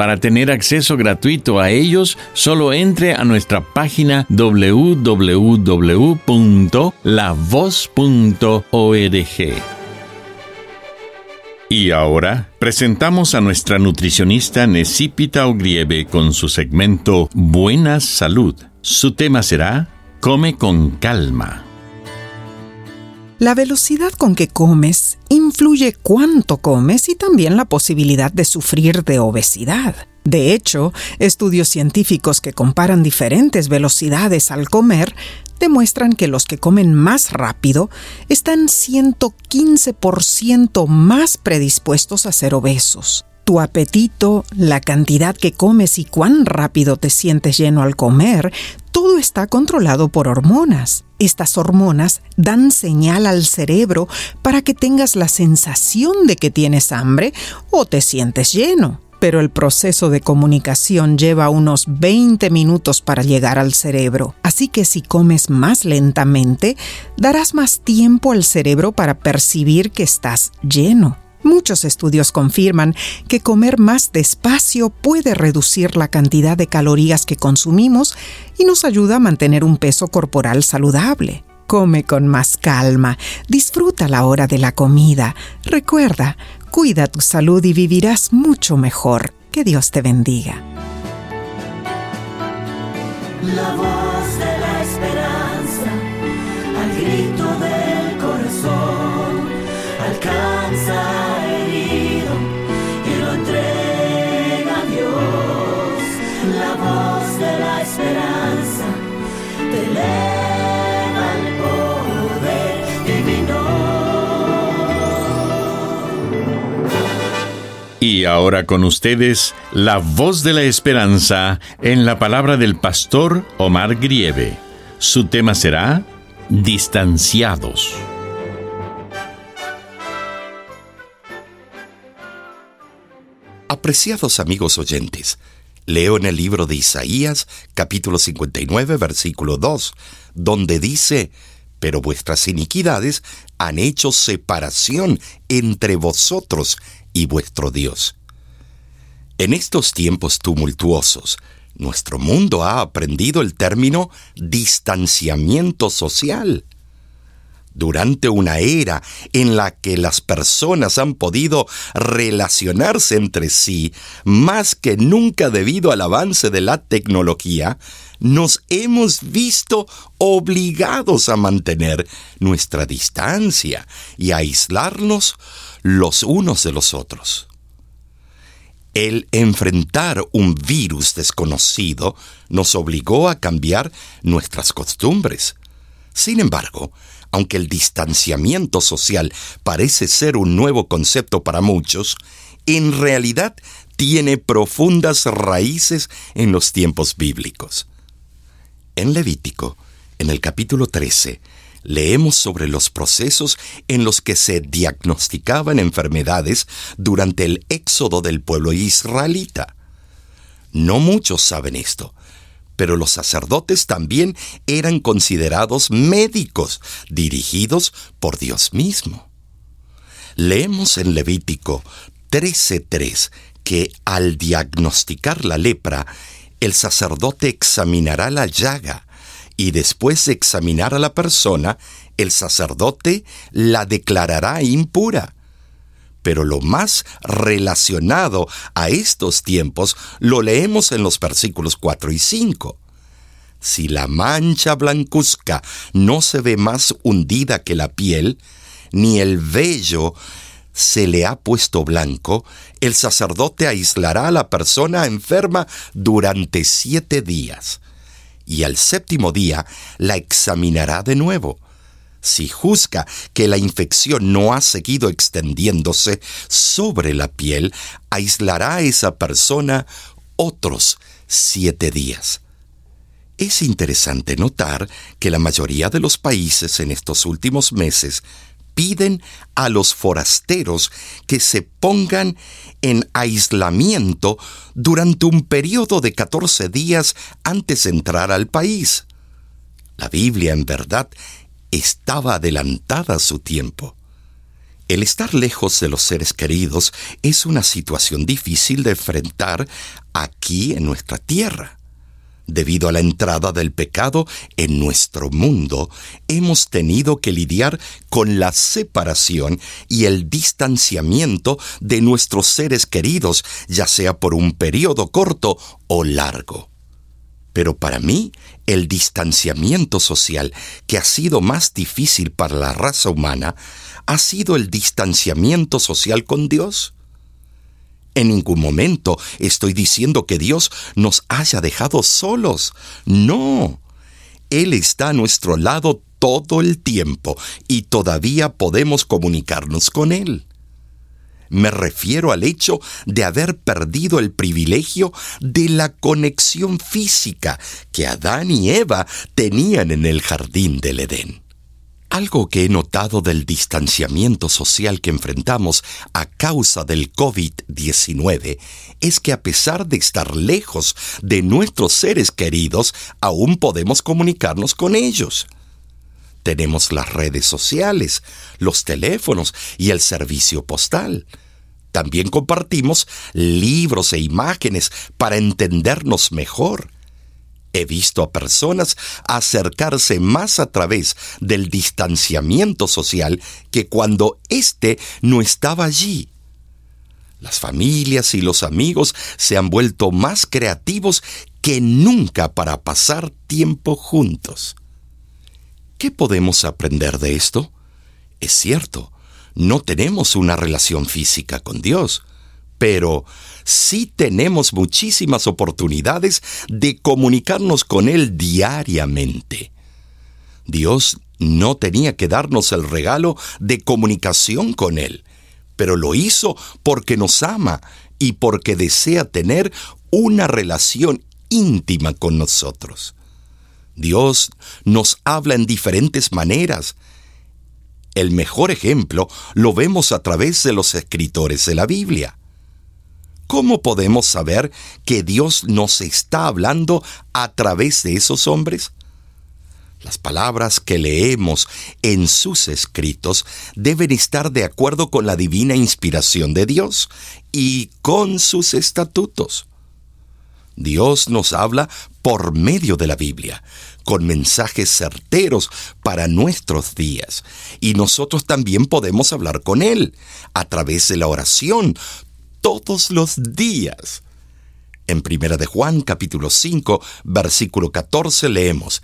Para tener acceso gratuito a ellos, solo entre a nuestra página www.lavoz.org. Y ahora presentamos a nuestra nutricionista Necipita Ogrieve con su segmento Buena Salud. Su tema será Come con calma. La velocidad con que comes influye cuánto comes y también la posibilidad de sufrir de obesidad. De hecho, estudios científicos que comparan diferentes velocidades al comer demuestran que los que comen más rápido están 115% más predispuestos a ser obesos. Tu apetito, la cantidad que comes y cuán rápido te sientes lleno al comer está controlado por hormonas. Estas hormonas dan señal al cerebro para que tengas la sensación de que tienes hambre o te sientes lleno. Pero el proceso de comunicación lleva unos 20 minutos para llegar al cerebro. Así que si comes más lentamente, darás más tiempo al cerebro para percibir que estás lleno. Muchos estudios confirman que comer más despacio puede reducir la cantidad de calorías que consumimos y nos ayuda a mantener un peso corporal saludable. Come con más calma, disfruta la hora de la comida. Recuerda, cuida tu salud y vivirás mucho mejor. Que Dios te bendiga. La voz de la esperanza, al grito del Y ahora con ustedes, la voz de la esperanza en la palabra del pastor Omar Grieve. Su tema será Distanciados. Apreciados amigos oyentes, leo en el libro de Isaías, capítulo 59, versículo 2, donde dice, Pero vuestras iniquidades han hecho separación entre vosotros y vuestro Dios. En estos tiempos tumultuosos, nuestro mundo ha aprendido el término distanciamiento social. Durante una era en la que las personas han podido relacionarse entre sí más que nunca debido al avance de la tecnología, nos hemos visto obligados a mantener nuestra distancia y a aislarnos los unos de los otros. El enfrentar un virus desconocido nos obligó a cambiar nuestras costumbres. Sin embargo, aunque el distanciamiento social parece ser un nuevo concepto para muchos, en realidad tiene profundas raíces en los tiempos bíblicos. En Levítico, en el capítulo 13, leemos sobre los procesos en los que se diagnosticaban enfermedades durante el éxodo del pueblo israelita. No muchos saben esto, pero los sacerdotes también eran considerados médicos dirigidos por Dios mismo. Leemos en Levítico 13.3 que al diagnosticar la lepra, el sacerdote examinará la llaga y después de examinar a la persona, el sacerdote la declarará impura. Pero lo más relacionado a estos tiempos lo leemos en los versículos 4 y 5. Si la mancha blancuzca no se ve más hundida que la piel, ni el vello se le ha puesto blanco, el sacerdote aislará a la persona enferma durante siete días, y al séptimo día la examinará de nuevo. Si juzga que la infección no ha seguido extendiéndose sobre la piel, aislará a esa persona otros siete días. Es interesante notar que la mayoría de los países en estos últimos meses piden a los forasteros que se pongan en aislamiento durante un periodo de 14 días antes de entrar al país. La Biblia en verdad estaba adelantada a su tiempo. El estar lejos de los seres queridos es una situación difícil de enfrentar aquí en nuestra tierra. Debido a la entrada del pecado en nuestro mundo, hemos tenido que lidiar con la separación y el distanciamiento de nuestros seres queridos, ya sea por un periodo corto o largo. Pero para mí, el distanciamiento social que ha sido más difícil para la raza humana ha sido el distanciamiento social con Dios. En ningún momento estoy diciendo que Dios nos haya dejado solos. No. Él está a nuestro lado todo el tiempo y todavía podemos comunicarnos con Él. Me refiero al hecho de haber perdido el privilegio de la conexión física que Adán y Eva tenían en el jardín del Edén. Algo que he notado del distanciamiento social que enfrentamos a causa del COVID-19 es que a pesar de estar lejos de nuestros seres queridos, aún podemos comunicarnos con ellos. Tenemos las redes sociales, los teléfonos y el servicio postal. También compartimos libros e imágenes para entendernos mejor He visto a personas acercarse más a través del distanciamiento social que cuando éste no estaba allí. Las familias y los amigos se han vuelto más creativos que nunca para pasar tiempo juntos. ¿Qué podemos aprender de esto? Es cierto, no tenemos una relación física con Dios, pero sí tenemos muchísimas oportunidades de comunicarnos con Él diariamente. Dios no tenía que darnos el regalo de comunicación con Él, pero lo hizo porque nos ama y porque desea tener una relación íntima con nosotros. Dios nos habla en diferentes maneras. El mejor ejemplo lo vemos a través de los escritores de la Biblia. ¿Cómo podemos saber que Dios nos está hablando a través de esos hombres? Las palabras que leemos en sus escritos deben estar de acuerdo con la divina inspiración de Dios y con sus estatutos. Dios nos habla por medio de la Biblia, con mensajes certeros para nuestros días, y nosotros también podemos hablar con Él a través de la oración, todos los días. En Primera de Juan capítulo 5, versículo 14 leemos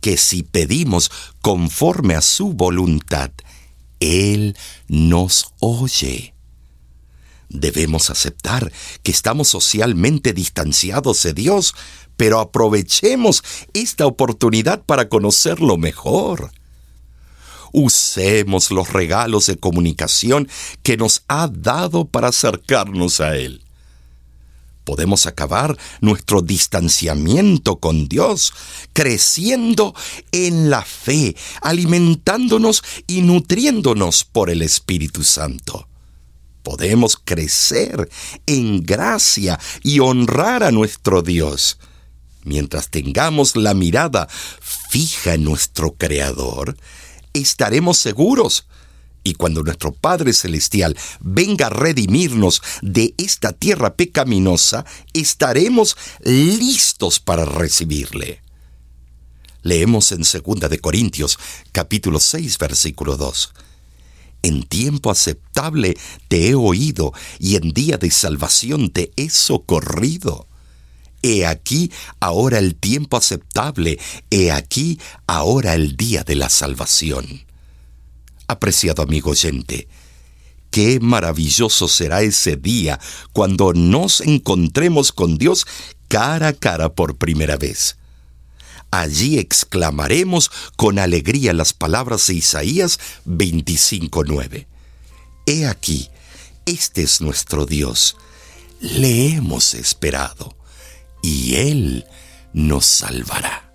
que si pedimos conforme a su voluntad, Él nos oye. Debemos aceptar que estamos socialmente distanciados de Dios, pero aprovechemos esta oportunidad para conocerlo mejor. Usemos los regalos de comunicación que nos ha dado para acercarnos a Él. Podemos acabar nuestro distanciamiento con Dios creciendo en la fe, alimentándonos y nutriéndonos por el Espíritu Santo. Podemos crecer en gracia y honrar a nuestro Dios. Mientras tengamos la mirada fija en nuestro Creador, estaremos seguros. Y cuando nuestro Padre Celestial venga a redimirnos de esta tierra pecaminosa, estaremos listos para recibirle. Leemos en 2 de Corintios, capítulo 6, versículo 2. En tiempo aceptable te he oído y en día de salvación te he socorrido. He aquí ahora el tiempo aceptable, he aquí ahora el día de la salvación. Apreciado amigo oyente, qué maravilloso será ese día cuando nos encontremos con Dios cara a cara por primera vez. Allí exclamaremos con alegría las palabras de Isaías 25:9. He aquí, este es nuestro Dios, le hemos esperado y Él nos salvará.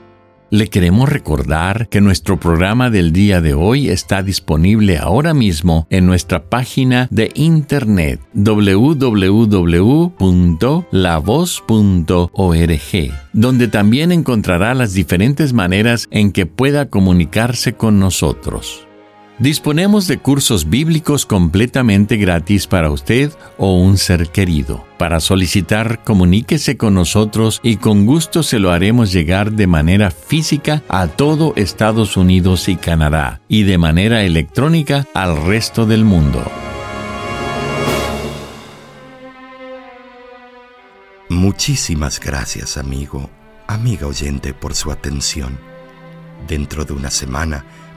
Le queremos recordar que nuestro programa del día de hoy está disponible ahora mismo en nuestra página de internet www.lavoz.org, donde también encontrará las diferentes maneras en que pueda comunicarse con nosotros. Disponemos de cursos bíblicos completamente gratis para usted o un ser querido. Para solicitar, comuníquese con nosotros y con gusto se lo haremos llegar de manera física a todo Estados Unidos y Canadá y de manera electrónica al resto del mundo. Muchísimas gracias, amigo, amiga oyente, por su atención. Dentro de una semana,